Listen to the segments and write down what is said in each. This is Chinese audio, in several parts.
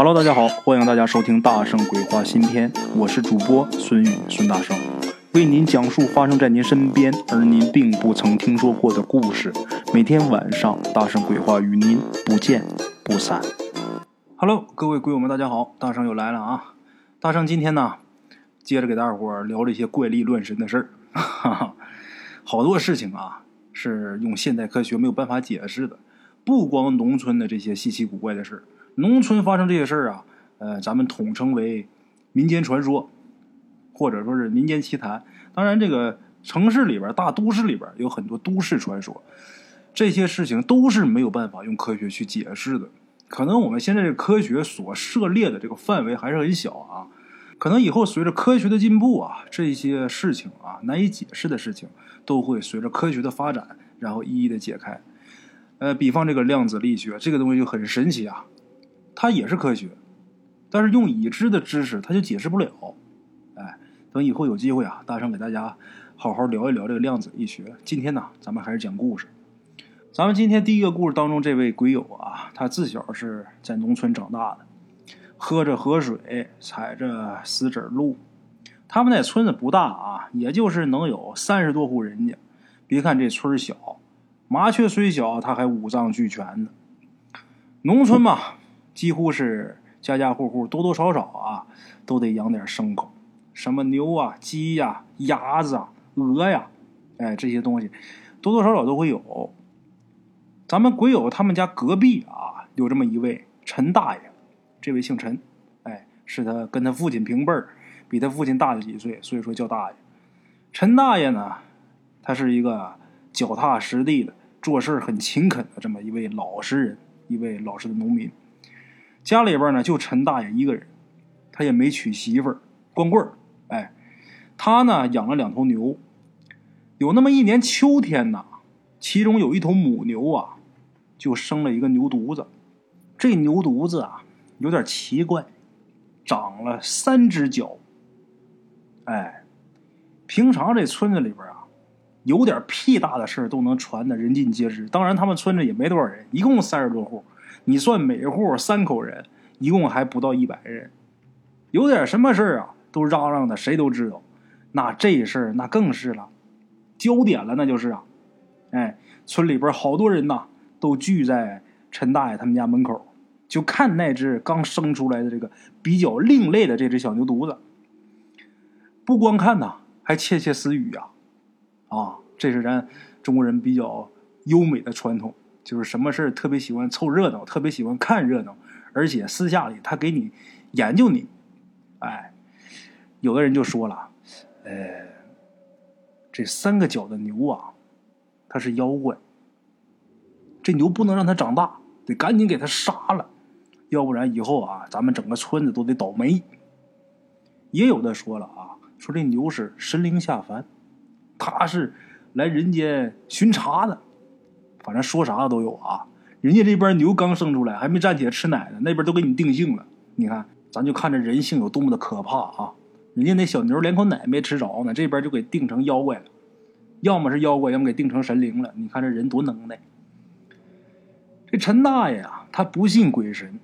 Hello，大家好，欢迎大家收听《大圣鬼话》新篇，我是主播孙宇，孙大圣为您讲述发生在您身边而您并不曾听说过的故事。每天晚上，《大圣鬼话》与您不见不散。Hello，各位鬼友们，大家好，大圣又来了啊！大圣今天呢，接着给大伙儿聊这些怪力乱神的事儿，哈哈，好多事情啊是用现代科学没有办法解释的，不光农村的这些稀奇古怪的事儿。农村发生这些事儿啊，呃，咱们统称为民间传说，或者说是民间奇谈。当然，这个城市里边、大都市里边有很多都市传说，这些事情都是没有办法用科学去解释的。可能我们现在这科学所涉猎的这个范围还是很小啊。可能以后随着科学的进步啊，这些事情啊难以解释的事情，都会随着科学的发展，然后一一的解开。呃，比方这个量子力学，这个东西就很神奇啊。它也是科学，但是用已知的知识，它就解释不了。哎，等以后有机会啊，大圣给大家好好聊一聊这个量子力学。今天呢，咱们还是讲故事。咱们今天第一个故事当中，这位鬼友啊，他自小是在农村长大的，喝着河水，踩着石子路。他们那村子不大啊，也就是能有三十多户人家。别看这村小，麻雀虽小，它还五脏俱全呢。农村嘛。几乎是家家户户多多少少啊，都得养点牲口，什么牛啊、鸡呀、鸭子啊、鹅呀，哎，这些东西多多少少都会有。咱们鬼友他们家隔壁啊，有这么一位陈大爷，这位姓陈，哎，是他跟他父亲平辈儿，比他父亲大了几岁，所以说叫大爷。陈大爷呢，他是一个脚踏实地的、做事很勤恳的这么一位老实人，一位老实的农民。家里边呢，就陈大爷一个人，他也没娶媳妇儿，光棍儿。哎，他呢养了两头牛，有那么一年秋天呐，其中有一头母牛啊，就生了一个牛犊子。这牛犊子啊，有点奇怪，长了三只脚。哎，平常这村子里边啊，有点屁大的事都能传的人尽皆知。当然，他们村子也没多少人，一共三十多户。你算每户三口人，一共还不到一百人，有点什么事儿啊，都嚷嚷的，谁都知道。那这事儿那更是了，焦点了，那就是啊。哎，村里边好多人呐，都聚在陈大爷他们家门口，就看那只刚生出来的这个比较另类的这只小牛犊子。不光看呐，还窃窃私语呀。啊，这是咱中国人比较优美的传统。就是什么事特别喜欢凑热闹，特别喜欢看热闹，而且私下里他给你研究你，哎，有的人就说了，呃，这三个脚的牛啊，它是妖怪，这牛不能让它长大，得赶紧给它杀了，要不然以后啊，咱们整个村子都得倒霉。也有的说了啊，说这牛是神灵下凡，它是来人间巡查的。反正说啥的都有啊！人家这边牛刚生出来，还没站起来吃奶呢，那边都给你定性了。你看，咱就看这人性有多么的可怕啊！人家那小牛连口奶没吃着呢，这边就给定成妖怪了，要么是妖怪，要么给定成神灵了。你看这人多能耐！这陈大爷啊，他不信鬼神，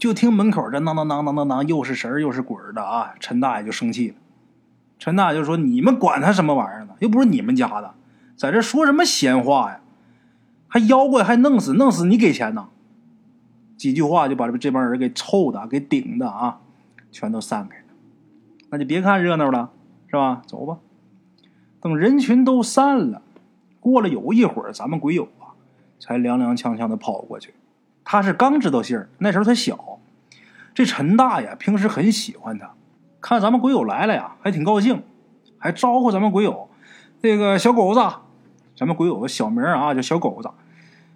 就听门口这囔囔囔囔囔囔，又是神又是鬼的啊！陈大爷就生气了，陈大爷就说：“你们管他什么玩意儿呢？又不是你们家的，在这说什么闲话呀？”还妖怪还弄死弄死你给钱呢？几句话就把这这帮人给臭的给顶的啊，全都散开了。那就别看热闹了，是吧？走吧。等人群都散了，过了有一会儿，咱们鬼友啊才踉踉跄跄的跑过去。他是刚知道信儿，那时候他小。这陈大爷平时很喜欢他，看咱们鬼友来了呀，还挺高兴，还招呼咱们鬼友那个小狗子。咱们鬼友个小名啊叫小狗子。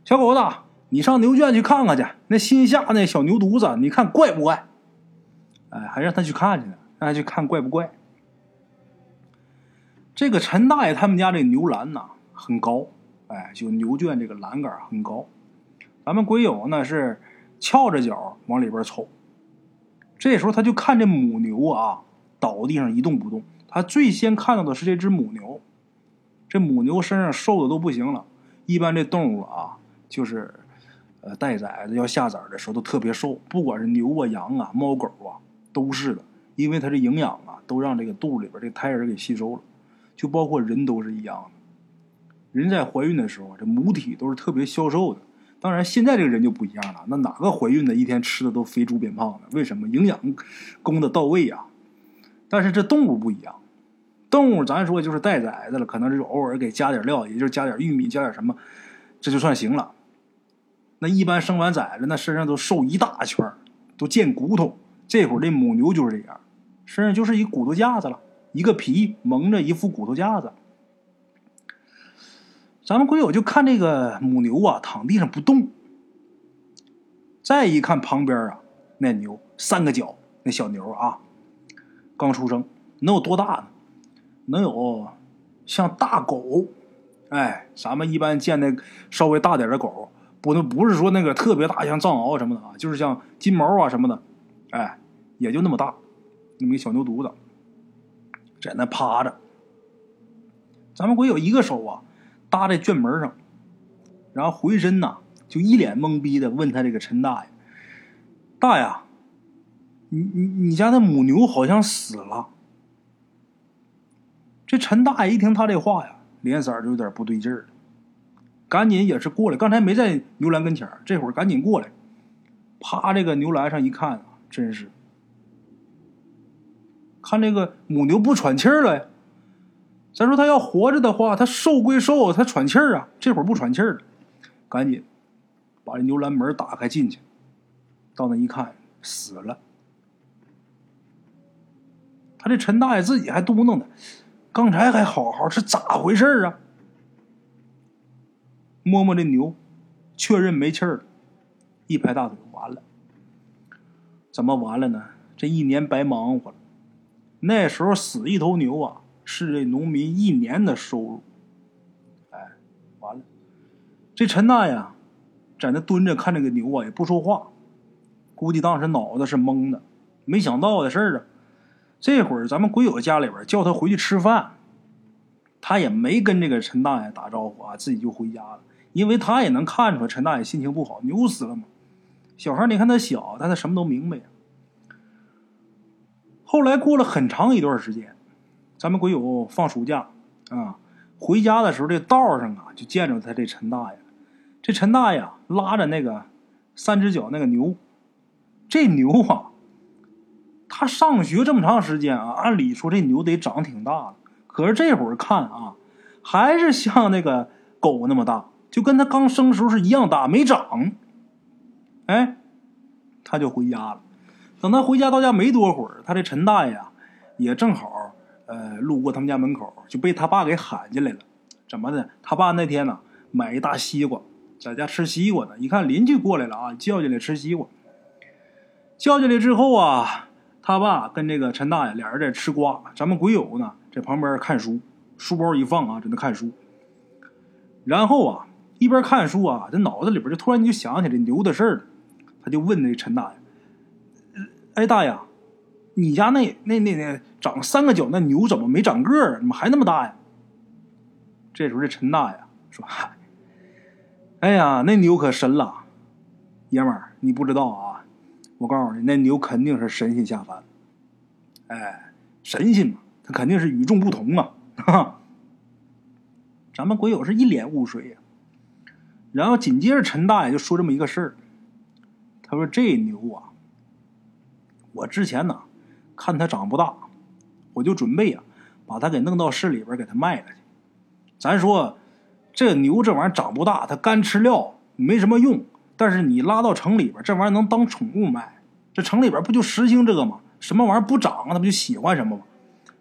小狗子，你上牛圈去看看去，那新下那小牛犊子，你看怪不怪？哎，还让他去看去呢，让他去看怪不怪？这个陈大爷他们家这牛栏呐很高，哎，就牛圈这个栏杆很高。咱们鬼友呢是翘着脚往里边瞅，这时候他就看这母牛啊倒地上一动不动。他最先看到的是这只母牛，这母牛身上瘦的都不行了。一般这动物啊。就是呃待崽子要下崽的时候都特别瘦，不管是牛啊、羊啊、猫狗啊，都是的，因为它这营养啊都让这个肚里边这胎儿给吸收了，就包括人都是一样的。人在怀孕的时候，这母体都是特别消瘦的。当然，现在这个人就不一样了。那哪个怀孕的一天吃的都肥猪变胖的？为什么？营养供的到位呀。但是这动物不一样，动物咱说就是带崽子了，可能就是偶尔给加点料，也就是加点玉米，加点什么，这就算行了。那一般生完崽子，那身上都瘦一大圈都见骨头。这会儿这母牛就是这样，身上就是一骨头架子了，一个皮蒙着一副骨头架子。咱们鬼友就看这个母牛啊，躺地上不动。再一看旁边啊，那牛三个脚，那小牛啊，刚出生，能有多大呢？能有像大狗，哎，咱们一般见那稍微大点的狗，不能不是说那个特别大，像藏獒什么的啊，就是像金毛啊什么的，哎，也就那么大，那么一个小牛犊子，在那趴着。咱们鬼有一个手啊。搭在卷门上，然后回身呐，就一脸懵逼的问他这个陈大爷：“大爷，你你你家的母牛好像死了。”这陈大爷一听他这话呀，脸色就有点不对劲儿了，赶紧也是过来，刚才没在牛栏跟前这会儿赶紧过来，趴这个牛栏上一看，真是，看这个母牛不喘气儿了。咱说他要活着的话，他瘦归瘦，他喘气儿啊。这会儿不喘气儿了，赶紧把这牛栏门打开进去。到那一看，死了。他这陈大爷自己还嘟囔呢：“刚才还好好，是咋回事啊？”摸摸这牛，确认没气儿了，一拍大腿，完了。怎么完了呢？这一年白忙活了。那时候死一头牛啊！是这农民一年的收入，哎，完了，这陈大爷在那蹲着看这个牛啊，也不说话，估计当时脑子是懵的，没想到的事儿啊。这会儿咱们鬼友家里边叫他回去吃饭，他也没跟这个陈大爷打招呼啊，自己就回家了，因为他也能看出来陈大爷心情不好，牛死了嘛。小孩你看他小，但他什么都明白。后来过了很长一段时间。咱们鬼友放暑假啊，回家的时候，这道上啊就见着他这陈大爷。这陈大爷拉着那个三只脚那个牛，这牛啊，他上学这么长时间啊，按理说这牛得长挺大了，可是这会儿看啊，还是像那个狗那么大，就跟他刚生时候是一样大，没长。哎，他就回家了。等他回家到家没多会儿，他这陈大爷啊，也正好。呃，路过他们家门口，就被他爸给喊进来了。怎么的？他爸那天呢，买一大西瓜，在家吃西瓜呢。一看邻居过来了啊，叫进来吃西瓜。叫进来之后啊，他爸跟这个陈大爷俩人在吃瓜，咱们鬼友呢在旁边看书，书包一放啊，在那看书。然后啊，一边看书啊，这脑子里边就突然就想起来牛的事儿了。他就问那陈大爷：“哎，大爷。”你家那那那那长三个脚那牛怎么没长个儿？怎么还那么大呀？这时候这陈大爷说：“嗨，哎呀，那牛可神了，爷们儿，你不知道啊！我告诉你，那牛肯定是神仙下凡。哎，神仙嘛，他肯定是与众不同啊！哈，咱们鬼友是一脸雾水呀。然后紧接着陈大爷就说这么一个事儿，他说这牛啊，我之前呢。”看它长不大，我就准备呀，把它给弄到市里边给它卖了去。咱说，这牛这玩意儿长不大，它干吃料没什么用。但是你拉到城里边，这玩意儿能当宠物卖。这城里边不就实行这个吗？什么玩意儿不长，它不就喜欢什么吗？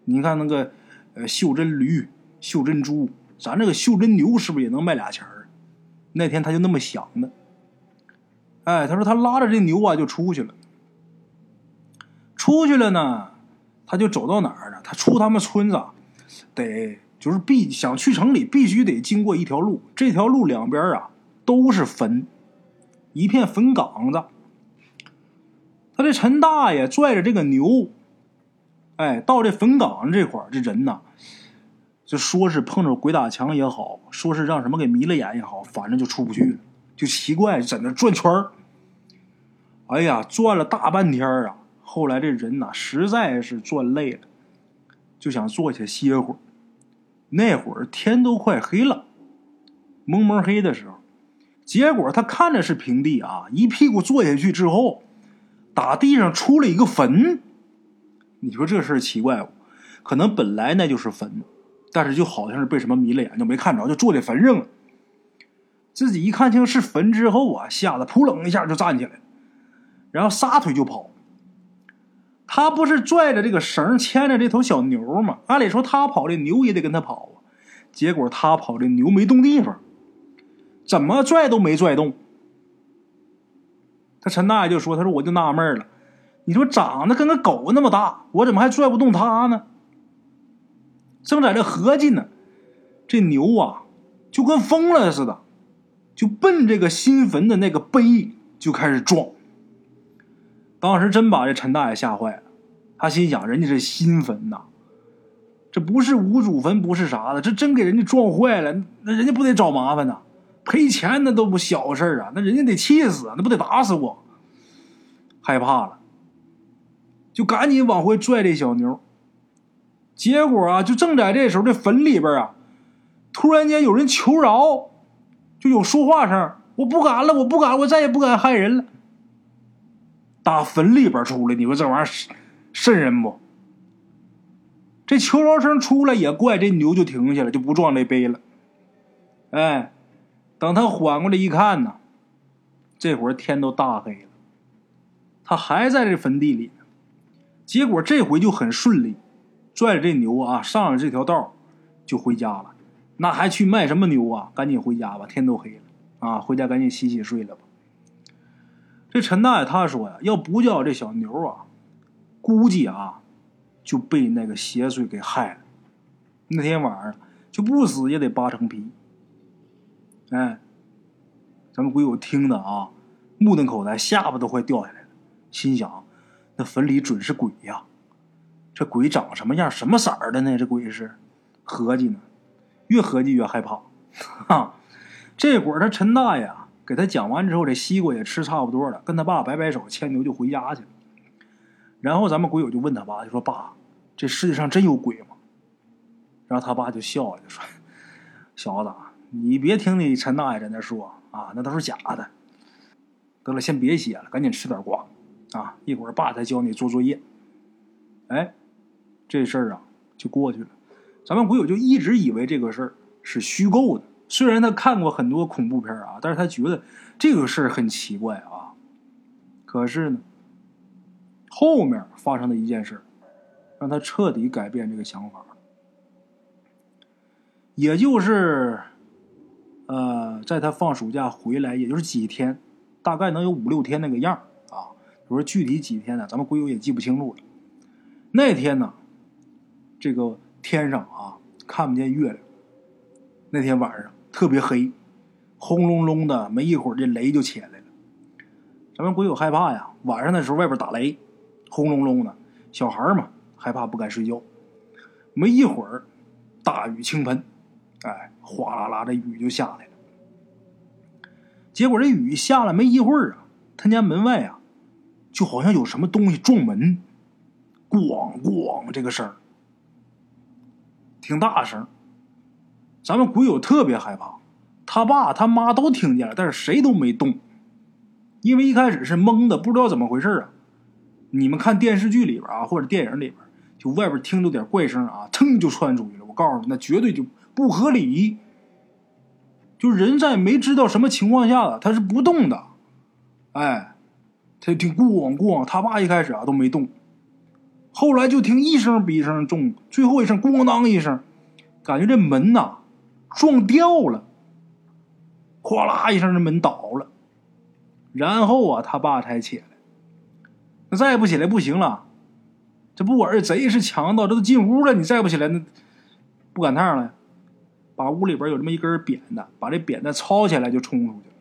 你看那个，呃，袖珍驴、袖珍猪，咱这个袖珍牛是不是也能卖俩钱儿？那天他就那么想的。哎，他说他拉着这牛啊就出去了。出去了呢，他就走到哪儿呢？他出他们村子，得就是必想去城里，必须得经过一条路。这条路两边啊都是坟，一片坟岗子。他这陈大爷拽着这个牛，哎，到这坟岗这块儿，这人呐，就说是碰着鬼打墙也好，说是让什么给迷了眼也好，反正就出不去了。就奇怪，在那转圈儿。哎呀，转了大半天啊！后来这人呐，实在是转累了，就想坐下歇会儿。那会儿天都快黑了，蒙蒙黑的时候，结果他看着是平地啊，一屁股坐下去之后，打地上出了一个坟。你说这事奇怪不？可能本来那就是坟，但是就好像是被什么迷了眼，就没看着，就坐在坟上了。自己一看清是坟之后啊，吓得扑棱一下就站起来了。然后撒腿就跑，他不是拽着这个绳牵着这头小牛吗？按理说他跑，这牛也得跟他跑啊。结果他跑，这牛没动地方，怎么拽都没拽动。他陈大爷就说：“他说我就纳闷了，你说长得跟个狗那么大，我怎么还拽不动它呢？”正在这合计呢，这牛啊就跟疯了似的，就奔这个新坟的那个碑就开始撞。当时真把这陈大爷吓坏了，他心想：人家是新坟呐，这不是无主坟，不是啥的，这真给人家撞坏了，那人家不得找麻烦呐？赔钱那都不小事啊，那人家得气死，那不得打死我？害怕了，就赶紧往回拽这小牛。结果啊，就正在这时候，这坟里边啊，突然间有人求饶，就有说话声：“我不敢了，我不敢，我再也不敢害人了。”打坟里边出来，你说这玩意儿瘆人不？这求饶声出来也怪，这牛就停下了，就不撞这碑了。哎，等他缓过来一看呢，这会儿天都大黑了，他还在这坟地里。结果这回就很顺利，拽着这牛啊上了这条道就回家了。那还去卖什么牛啊？赶紧回家吧，天都黑了啊！回家赶紧洗洗睡了吧。这陈大爷他说呀，要不叫这小牛啊，估计啊就被那个邪祟给害了。那天晚上就不死也得扒成皮。哎，咱们鬼友听的啊，目瞪口呆，下巴都快掉下来了，心想：那坟里准是鬼呀！这鬼长什么样？什么色儿的呢？这鬼是？合计呢，越合计越害怕。哈，这会儿他陈大爷。给他讲完之后，这西瓜也吃差不多了，跟他爸摆摆手，牵牛就回家去了。然后咱们鬼友就问他爸，就说：“爸，这世界上真有鬼吗？”然后他爸就笑了，就说：“小子，你别听你陈大爷在那说啊，那都是假的。得了，先别写了，赶紧吃点瓜啊！一会儿爸再教你做作业。”哎，这事儿啊就过去了。咱们鬼友就一直以为这个事儿是虚构的。虽然他看过很多恐怖片啊，但是他觉得这个事儿很奇怪啊。可是呢，后面发生的一件事，让他彻底改变这个想法。也就是，呃，在他放暑假回来，也就是几天，大概能有五六天那个样啊。我说具体几天呢？咱们鬼友也记不清楚了。那天呢，这个天上啊看不见月亮。那天晚上。特别黑，轰隆隆的，没一会儿这雷就起来了。咱们鬼友害怕呀，晚上的时候外边打雷，轰隆隆的，小孩嘛害怕不敢睡觉。没一会儿，大雨倾盆，哎，哗啦啦的雨就下来了。结果这雨下了没一会儿啊，他家门外啊，就好像有什么东西撞门，咣咣这个声儿，挺大声。咱们鬼友特别害怕，他爸他妈都听见了，但是谁都没动，因为一开始是懵的，不知道怎么回事啊。你们看电视剧里边啊，或者电影里边，就外边听着点怪声啊，噌就窜出去了。我告诉你，那绝对就不合理。就人在没知道什么情况下，他是不动的。哎，他就听咣咣，他爸一开始啊都没动，后来就听一声比一声重，最后一声咣当一声，感觉这门呐。撞掉了，哗啦一声，这门倒了，然后啊，他爸才起来。那再不起来不行了，这不管是贼是强盗，这都进屋了，你再不起来，那不赶趟了。把屋里边有这么一根扁担，把这扁担抄起来就冲出去了，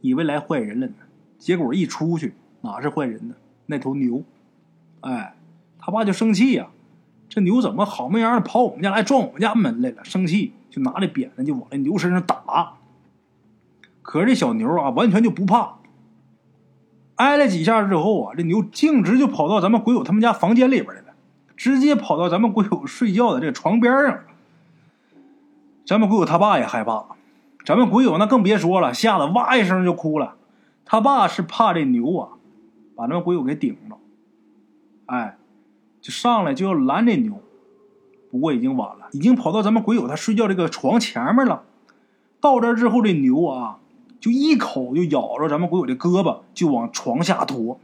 以为来坏人了呢。结果一出去，哪是坏人呢？那头牛，哎，他爸就生气呀。这牛怎么好没样的跑我们家来撞我们家门来了？生气就拿着扁担就往那牛身上打。可是这小牛啊，完全就不怕。挨了几下之后啊，这牛径直就跑到咱们鬼友他们家房间里边来了，直接跑到咱们鬼友睡觉的这个床边上。咱们鬼友他爸也害怕，咱们鬼友那更别说了，吓得哇一声就哭了。他爸是怕这牛啊，把咱们鬼友给顶着，哎，就上来就要拦这牛。不过已经晚了，已经跑到咱们鬼友他睡觉这个床前面了。到这之后，这牛啊。就一口就咬着咱们鬼友的胳膊，就往床下拖，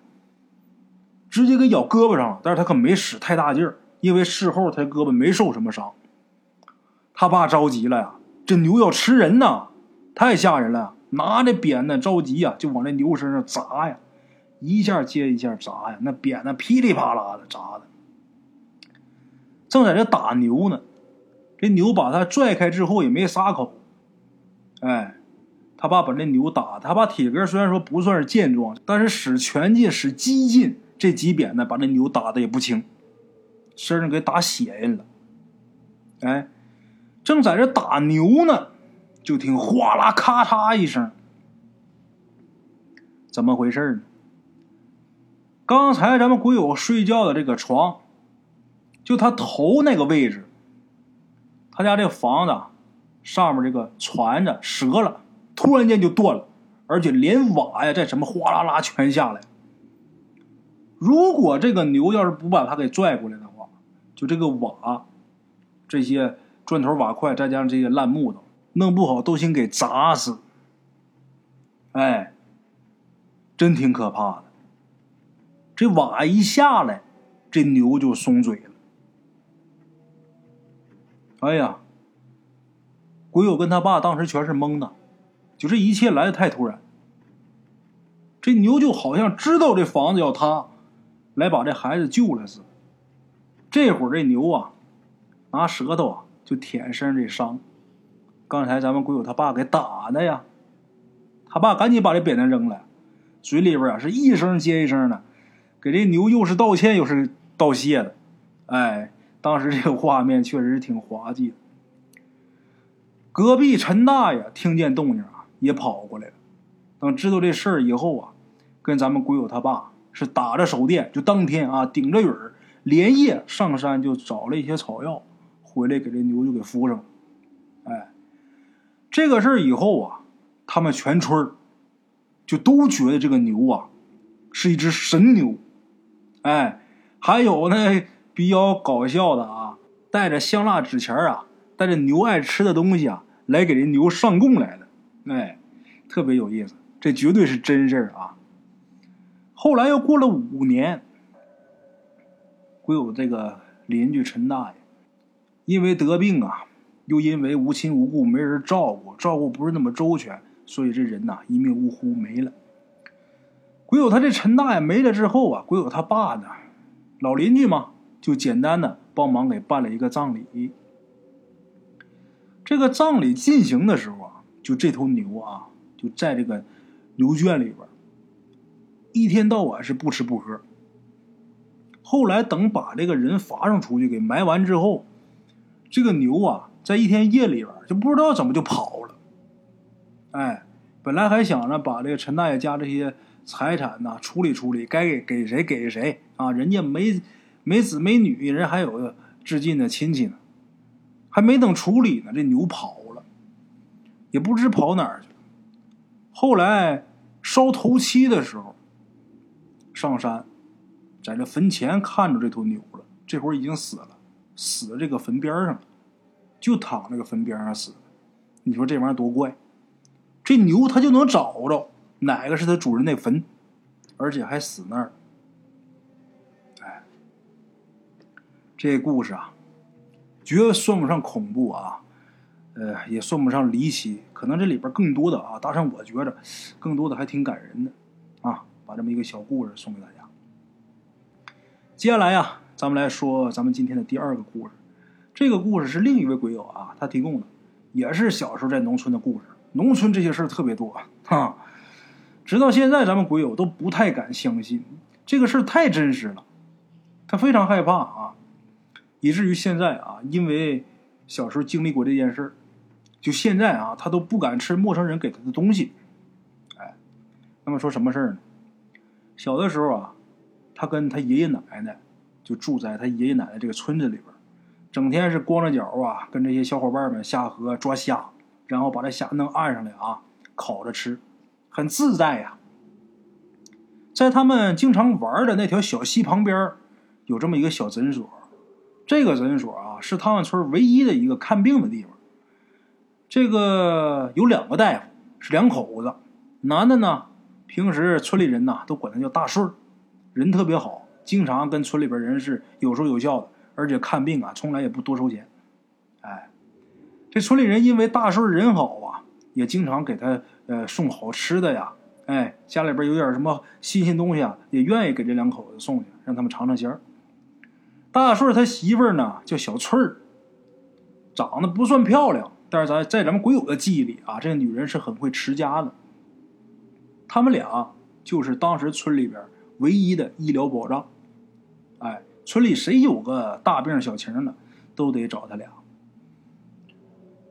直接给咬胳膊上了。但是他可没使太大劲儿，因为事后他胳膊没受什么伤。他爸着急了呀，这牛要吃人呐，太吓人了！拿着鞭子着急呀，就往这牛身上砸呀，一下接一下砸呀，那扁的噼里啪啦的砸的。正在这打牛呢，这牛把他拽开之后也没撒口，哎。他爸把那牛打，他爸体格虽然说不算是健壮，但是使拳劲、使激劲，这几扁呢把那牛打的也不轻，身上给打血印了。哎，正在这打牛呢，就听哗啦咔嚓一声，怎么回事呢？刚才咱们鬼友睡觉的这个床，就他头那个位置，他家这个房子上面这个船子折了。突然间就断了，而且连瓦呀，在什么哗啦啦全下来。如果这个牛要是不把它给拽过来的话，就这个瓦，这些砖头瓦块，再加上这些烂木头，弄不好都行给砸死。哎，真挺可怕的。这瓦一下来，这牛就松嘴了。哎呀，鬼友跟他爸当时全是懵的。就这一切来的太突然，这牛就好像知道这房子要塌，来把这孩子救了似的。这会儿这牛啊，拿舌头啊就舔身上这伤，刚才咱们鬼友他爸给打的呀。他爸赶紧把这扁担扔了，嘴里边啊是一声接一声的，给这牛又是道歉又是道谢的。哎，当时这个画面确实是挺滑稽的。隔壁陈大爷听见动静啊。也跑过来了，等知道这事儿以后啊，跟咱们鬼友他爸是打着手电，就当天啊顶着雨儿，连夜上山就找了一些草药，回来给这牛就给敷上了。哎，这个事儿以后啊，他们全村儿就都觉得这个牛啊是一只神牛。哎，还有呢比较搞笑的啊，带着香蜡纸钱啊，带着牛爱吃的东西啊，来给人牛上供来的。哎，特别有意思，这绝对是真事儿啊！后来又过了五年，归有这个邻居陈大爷，因为得病啊，又因为无亲无故没人照顾，照顾不是那么周全，所以这人呐一命呜呼没了。鬼友他这陈大爷没了之后啊，鬼友他爸呢，老邻居嘛，就简单的帮忙给办了一个葬礼。这个葬礼进行的时候啊。就这头牛啊，就在这个牛圈里边，一天到晚是不吃不喝。后来等把这个人罚上出去给埋完之后，这个牛啊，在一天夜里边就不知道怎么就跑了。哎，本来还想着把这个陈大爷家这些财产呐处理处理，该给给谁给谁啊，人家没没子没女，人还有至近的亲戚呢，还没等处理呢，这牛跑了。也不知跑哪儿去了。后来烧头七的时候，上山，在这坟前看着这头牛了。这会儿已经死了，死在这个坟边上了，就躺那个坟边上死的。你说这玩意儿多怪？这牛它就能找着哪个是它主人那坟，而且还死那儿。哎，这故事啊，绝算不上恐怖啊。呃，也算不上离奇，可能这里边更多的啊，大上我觉着，更多的还挺感人的，啊，把这么一个小故事送给大家。接下来呀，咱们来说咱们今天的第二个故事。这个故事是另一位鬼友啊，他提供的，也是小时候在农村的故事。农村这些事儿特别多，哈，直到现在咱们鬼友都不太敢相信，这个事儿太真实了，他非常害怕啊，以至于现在啊，因为小时候经历过这件事儿。就现在啊，他都不敢吃陌生人给他的东西，哎，那么说什么事儿呢？小的时候啊，他跟他爷爷奶奶就住在他爷爷奶奶这个村子里边，整天是光着脚啊，跟这些小伙伴们下河抓虾，然后把这虾弄岸上来啊，烤着吃，很自在呀。在他们经常玩的那条小溪旁边，有这么一个小诊所。这个诊所啊，是他们村唯一的一个看病的地方。这个有两个大夫，是两口子。男的呢，平时村里人呐都管他叫大顺人特别好，经常跟村里边人是有说有笑的，而且看病啊从来也不多收钱。哎，这村里人因为大顺人好啊，也经常给他呃送好吃的呀。哎，家里边有点什么新鲜东西啊，也愿意给这两口子送去，让他们尝尝鲜大顺他媳妇儿呢叫小翠儿，长得不算漂亮，但是咱在咱们鬼友的记忆里啊，这个女人是很会持家的。他们俩就是当时村里边唯一的医疗保障。哎，村里谁有个大病小情的，都得找他俩。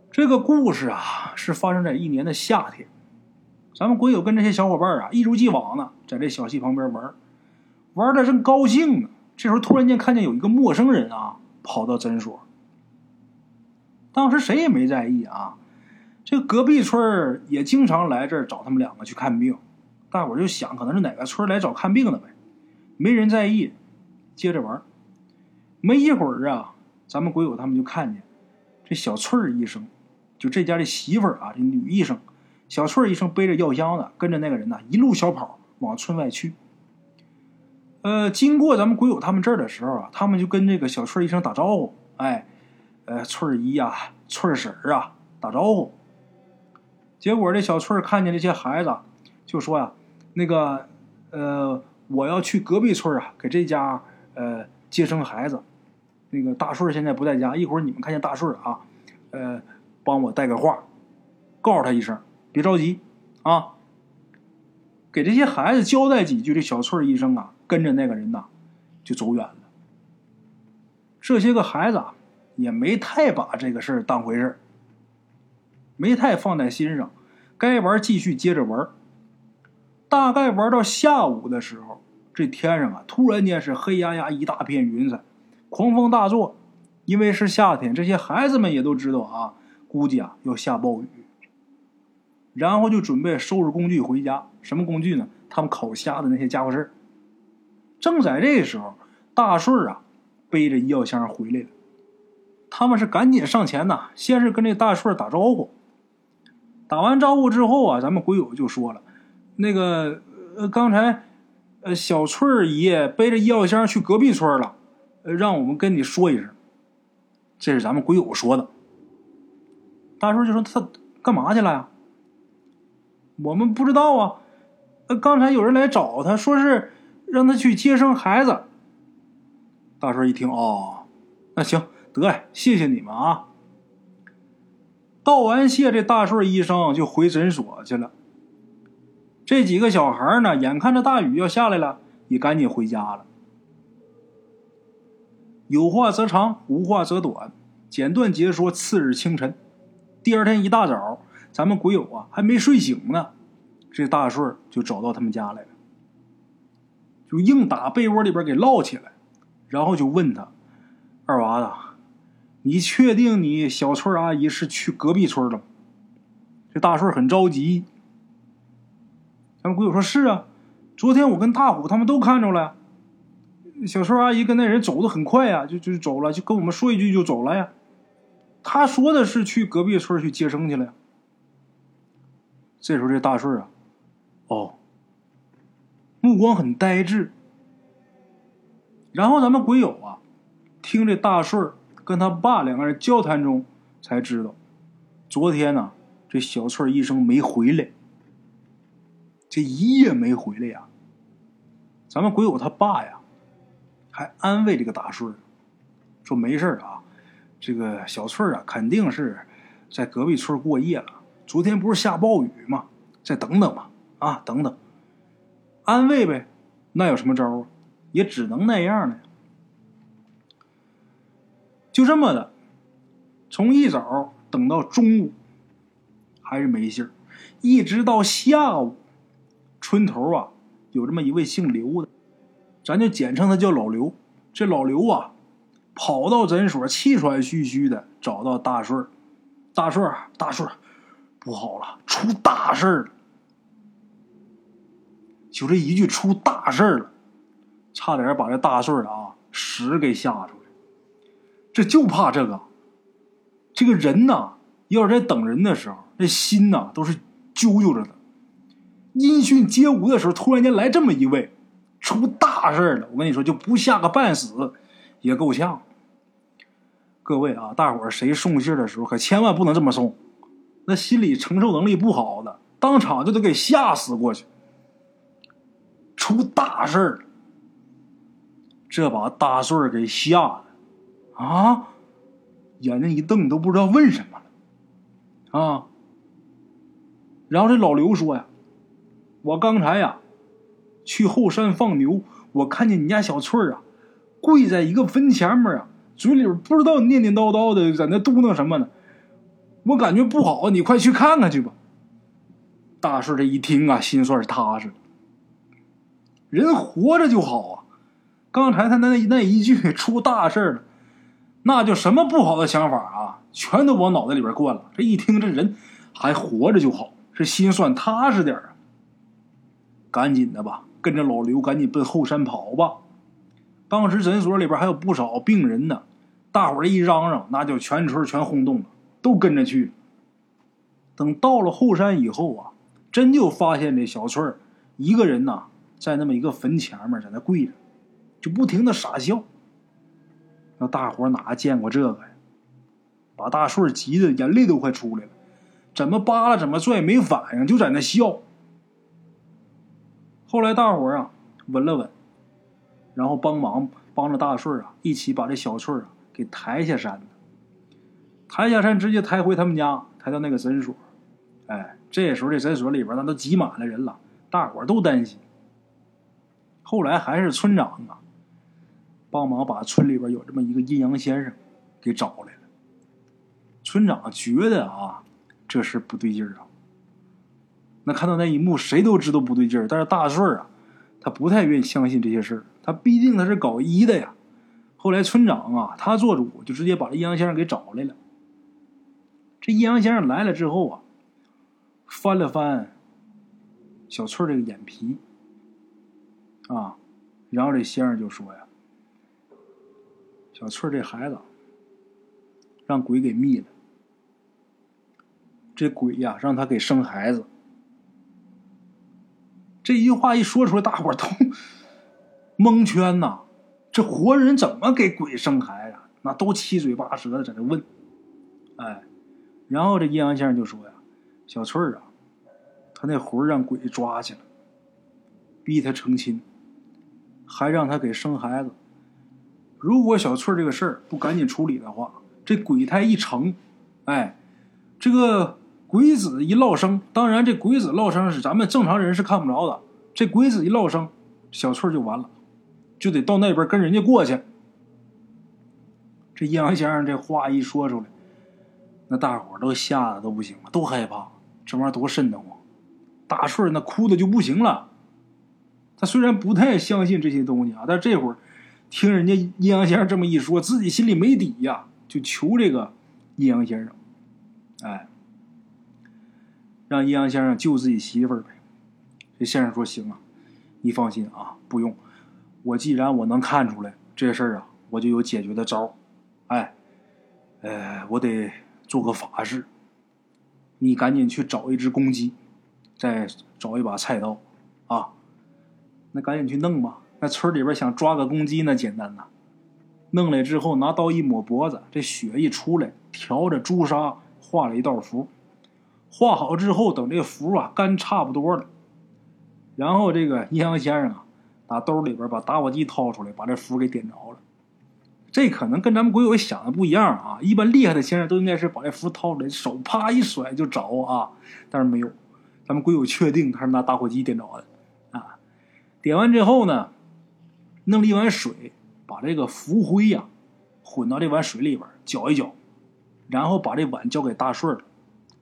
这个故事啊，是发生在一年的夏天。咱们鬼友跟这些小伙伴啊，一如既往的在这小溪旁边玩，玩的正高兴呢。这时候突然间看见有一个陌生人啊，跑到诊所。当时谁也没在意啊，这隔壁村也经常来这儿找他们两个去看病，大伙就想可能是哪个村来找看病的呗，没人在意，接着玩。没一会儿啊，咱们鬼友他们就看见这小翠儿医生，就这家的媳妇儿啊，这女医生。小翠儿医生背着药箱子，跟着那个人呢，一路小跑往村外去。呃，经过咱们鬼友他们这儿的时候啊，他们就跟这个小翠儿医生打招呼：“哎，呃，翠儿姨呀，翠儿婶儿啊，打招呼。”结果这小翠儿看见这些孩子，就说呀：“那个，呃，我要去隔壁村啊，给这家呃接生孩子。那个大顺现在不在家，一会儿你们看见大顺啊，呃，帮我带个话，告诉他一声。”别着急，啊！给这些孩子交代几句，这小翠医生啊，跟着那个人呐，就走远了。这些个孩子啊也没太把这个事儿当回事儿，没太放在心上，该玩继续接着玩。大概玩到下午的时候，这天上啊，突然间是黑压压一大片云彩，狂风大作。因为是夏天，这些孩子们也都知道啊，估计啊要下暴雨。然后就准备收拾工具回家。什么工具呢？他们烤虾的那些家伙事儿正在这时候，大顺啊背着医药箱回来了。他们是赶紧上前呐，先是跟这大顺打招呼。打完招呼之后啊，咱们鬼友就说了：“那个，呃，刚才，呃，小翠爷背着医药箱去隔壁村了，让我们跟你说一声。”这是咱们鬼友说的。大顺就说：“他干嘛去了呀？”我们不知道啊，呃，刚才有人来找他，说是让他去接生孩子。大顺一听，哦，那行，得，谢谢你们啊。道完谢，这大顺医生就回诊所去了。这几个小孩呢，眼看着大雨要下来了，也赶紧回家了。有话则长，无话则短，简短截说。次日清晨，第二天一大早。咱们鬼友啊，还没睡醒呢，这大顺就找到他们家来了，就硬打被窝里边给唠起来，然后就问他：“二娃子，你确定你小翠阿姨是去隔壁村了？”这大顺很着急。咱们鬼友说：“是啊，昨天我跟大虎他们都看着了，小翠阿姨跟那人走的很快呀，就就走了，就跟我们说一句就走了呀。他说的是去隔壁村去接生去了。”这时候，这大顺啊，哦，目光很呆滞。然后咱们鬼友啊，听这大顺跟他爸两个人交谈中，才知道，昨天呢，这小翠一生没回来，这一夜没回来呀。咱们鬼友他爸呀，还安慰这个大顺说没事啊，这个小翠啊，肯定是在隔壁村过夜了。昨天不是下暴雨吗？再等等吧，啊，等等，安慰呗，那有什么招啊？也只能那样了。就这么的，从一早等到中午，还是没信儿，一直到下午，村头啊，有这么一位姓刘的，咱就简称他叫老刘。这老刘啊，跑到诊所，气喘吁吁的找到大顺大顺大顺不好了，出大事儿了！就这一句“出大事儿了”，差点把这大顺啊屎给吓出来。这就怕这个，这个人呐，要是在等人的时候，那心呐都是揪揪着的。音讯皆无的时候，突然间来这么一位，出大事儿了！我跟你说，就不吓个半死也够呛。各位啊，大伙儿谁送信的时候可千万不能这么送，那心理承受能力不好的，当场就得给吓死过去。出大事了，这把大顺儿给吓的啊，眼睛一瞪，都不知道问什么了啊。然后这老刘说呀。我刚才呀，去后山放牛，我看见你家小翠儿啊，跪在一个坟前面啊，嘴里边不知道念念叨叨的，在那嘟囔什么呢？我感觉不好，你快去看看去吧。大顺这一听啊，心算是踏实了。人活着就好啊，刚才他那那一句 出大事了，那就什么不好的想法啊，全都往脑袋里边灌了。这一听，这人还活着就好，这心算踏实点啊。赶紧的吧，跟着老刘赶紧奔后山跑吧。当时诊所里边还有不少病人呢，大伙儿一嚷嚷，那就全村全轰动了，都跟着去。等到了后山以后啊，真就发现这小翠儿一个人呐，在那么一个坟前面，在那跪着，就不停的傻笑。那大伙哪见过这个呀？把大顺急的眼泪都快出来了，怎么扒拉怎么拽没反应，就在那笑。后来大伙儿啊闻了闻，然后帮忙帮着大顺啊一起把这小翠儿啊给抬下山抬下山直接抬回他们家，抬到那个诊所。哎，这时候这诊所里边那都挤满了人了，大伙都担心。后来还是村长啊帮忙把村里边有这么一个阴阳先生给找来了。村长觉得啊这事不对劲儿啊。那看到那一幕，谁都知道不对劲儿。但是大顺啊，他不太愿意相信这些事儿。他毕竟他是搞医的呀。后来村长啊，他做主，就直接把这阴阳先生给找来了。这阴阳先生来了之后啊，翻了翻小翠这个眼皮啊，然后这先生就说呀：“小翠这孩子让鬼给灭了。这鬼呀，让他给生孩子。”这一句话一说出来，大伙儿都蒙圈呐！这活人怎么给鬼生孩子？那都七嘴八舌的在那问。哎，然后这阴阳先生就说呀：“小翠儿啊，他那魂让鬼抓去了，逼他成亲，还让他给生孩子。如果小翠儿这个事儿不赶紧处理的话，这鬼胎一成，哎，这个。”鬼子一落生，当然这鬼子落生是咱们正常人是看不着的。这鬼子一落生，小翠儿就完了，就得到那边跟人家过去。这阴阳先生这话一说出来，那大伙都吓得都不行了，都害怕。这玩意儿多瘆得慌，大顺那哭的就不行了。他虽然不太相信这些东西啊，但这会儿听人家阴阳先生这么一说，自己心里没底呀，就求这个阴阳先生，哎。让阴阳先生救自己媳妇儿呗。这先生说：“行啊，你放心啊，不用。我既然我能看出来这事儿啊，我就有解决的招儿。哎，呃，我得做个法事。你赶紧去找一只公鸡，再找一把菜刀，啊，那赶紧去弄吧。那村里边想抓个公鸡那简单呐，弄来之后拿刀一抹脖子，这血一出来，调着朱砂画了一道符。”画好之后，等这符啊干差不多了，然后这个阴阳先生啊，打兜里边把打火机掏出来，把这符给点着了。这可能跟咱们鬼友想的不一样啊！一般厉害的先生都应该是把这符掏出来，手啪一甩就着啊，但是没有，咱们鬼友确定他是拿打火机点着的啊。点完之后呢，弄了一碗水，把这个符灰呀混到这碗水里边搅一搅，然后把这碗交给大顺了。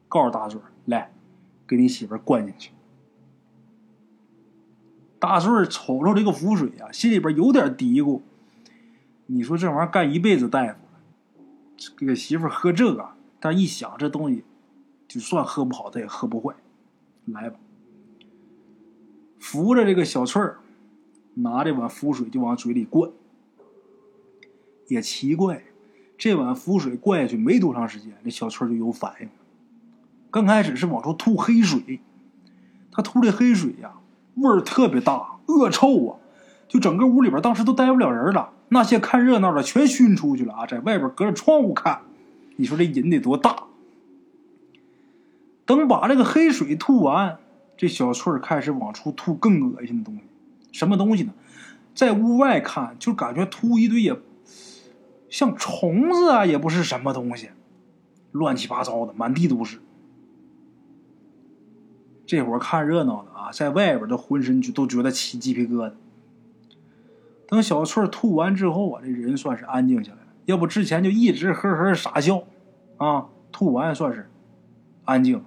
告诉大顺来，给你媳妇灌进去。大顺瞅瞅这个符水啊，心里边有点嘀咕。你说这玩意儿干一辈子大夫，这个媳妇喝这个，但一想这东西，就算喝不好，他也喝不坏。来吧，扶着这个小翠儿，拿这碗符水就往嘴里灌。也奇怪，这碗符水灌下去没多长时间，这小翠儿就有反应了。刚开始是往出吐黑水，他吐这黑水呀，味儿特别大，恶臭啊！就整个屋里边当时都待不了人了，那些看热闹的全熏出去了啊，在外边隔着窗户看，你说这瘾得多大？等把这个黑水吐完，这小翠儿开始往出吐更恶心的东西，什么东西呢？在屋外看就感觉吐一堆也像虫子啊，也不是什么东西，乱七八糟的，满地都是。这会儿看热闹的啊，在外边都浑身就都觉得起鸡皮疙瘩。等小翠吐完之后啊，这人算是安静下来了。要不之前就一直呵呵傻笑，啊，吐完算是安静了。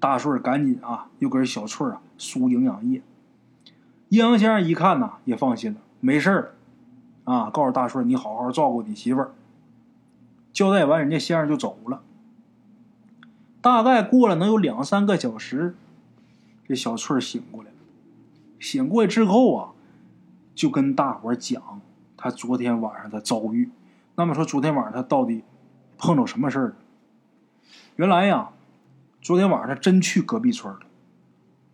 大顺赶紧啊，又给小翠啊输营养液。阴阳先生一看呐，也放心了，没事儿啊，告诉大顺你好好照顾你媳妇儿。交代完，人家先生就走了。大概过了能有两三个小时，这小翠醒过来了。醒过来之后啊，就跟大伙讲他昨天晚上的遭遇。那么说，昨天晚上他到底碰着什么事儿了？原来呀，昨天晚上他真去隔壁村了。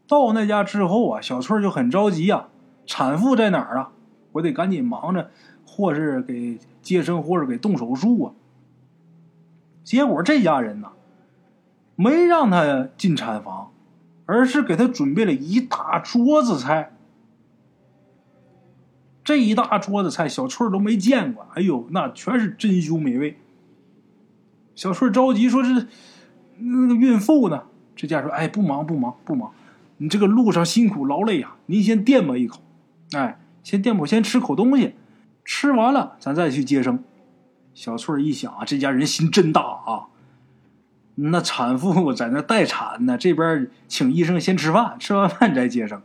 到那家之后啊，小翠就很着急呀。产妇在哪儿啊？我得赶紧忙着，或是给接生，或者给动手术啊。结果这家人呢？没让他进产房，而是给他准备了一大桌子菜。这一大桌子菜，小翠都没见过。哎呦，那全是珍馐美味。小翠着急说：“是那个孕妇呢？”这家说：“哎，不忙不忙不忙，你这个路上辛苦劳累呀，您先垫吧一口。哎，先垫吧，先吃口东西，吃完了咱再去接生。”小翠一想啊，这家人心真大啊。那产妇在那待产呢，这边请医生先吃饭，吃完饭再接生，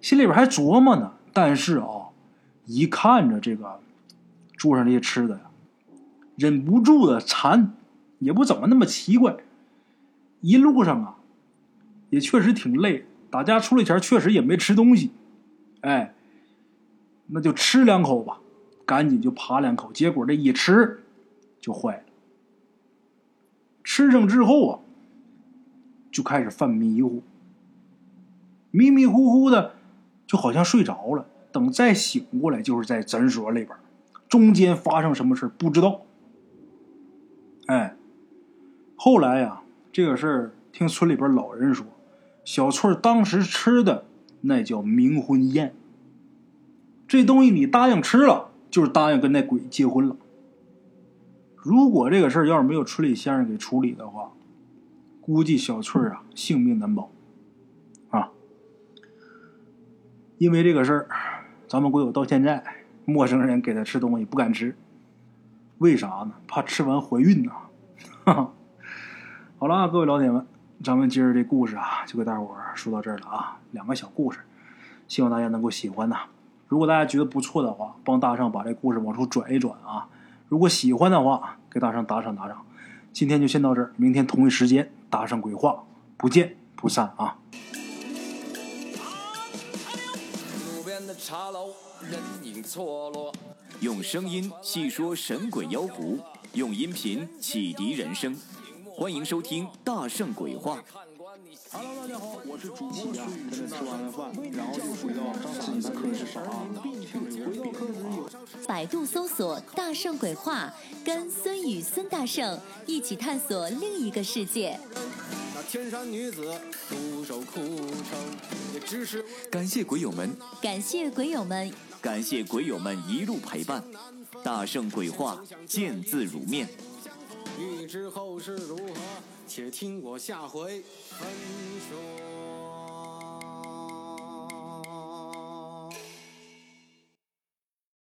心里边还琢磨呢。但是啊，一看着这个桌上这些吃的呀，忍不住的馋，也不怎么那么奇怪。一路上啊，也确实挺累，打家出来前确实也没吃东西，哎，那就吃两口吧，赶紧就扒两口，结果这一吃就坏了。吃上之后啊，就开始犯迷糊，迷迷糊糊的，就好像睡着了。等再醒过来，就是在诊所里边，中间发生什么事不知道。哎，后来呀，这个事儿听村里边老人说，小翠当时吃的那叫冥婚宴，这东西你答应吃了，就是答应跟那鬼结婚了。如果这个事儿要是没有村里先生给处理的话，估计小翠啊性命难保，啊！因为这个事儿，咱们鬼友到现在陌生人给他吃东西不敢吃，为啥呢？怕吃完怀孕呢！好了，各位老铁们，咱们今儿这故事啊，就给大伙儿说到这儿了啊，两个小故事，希望大家能够喜欢呐。如果大家觉得不错的话，帮大圣把这故事往出转一转啊。如果喜欢的话，给大圣打赏打赏。今天就先到这儿，明天同一时间大圣鬼话不见不散啊！茶楼人影错落用声音细说神鬼妖狐，用音频启迪人生。欢迎收听《大圣鬼话》。Hello，大家好，我是主播孙吃完了饭，然后就回到自己的课室上啊。百度搜索“大圣鬼话”，跟孙宇、孙大圣一起探索另一个世界。那天山女子独守空城，也只是感谢鬼友们，感谢鬼友们，感谢鬼友们一路陪伴。大圣鬼话，见字如面。欲知后事如何，且听我下回分说。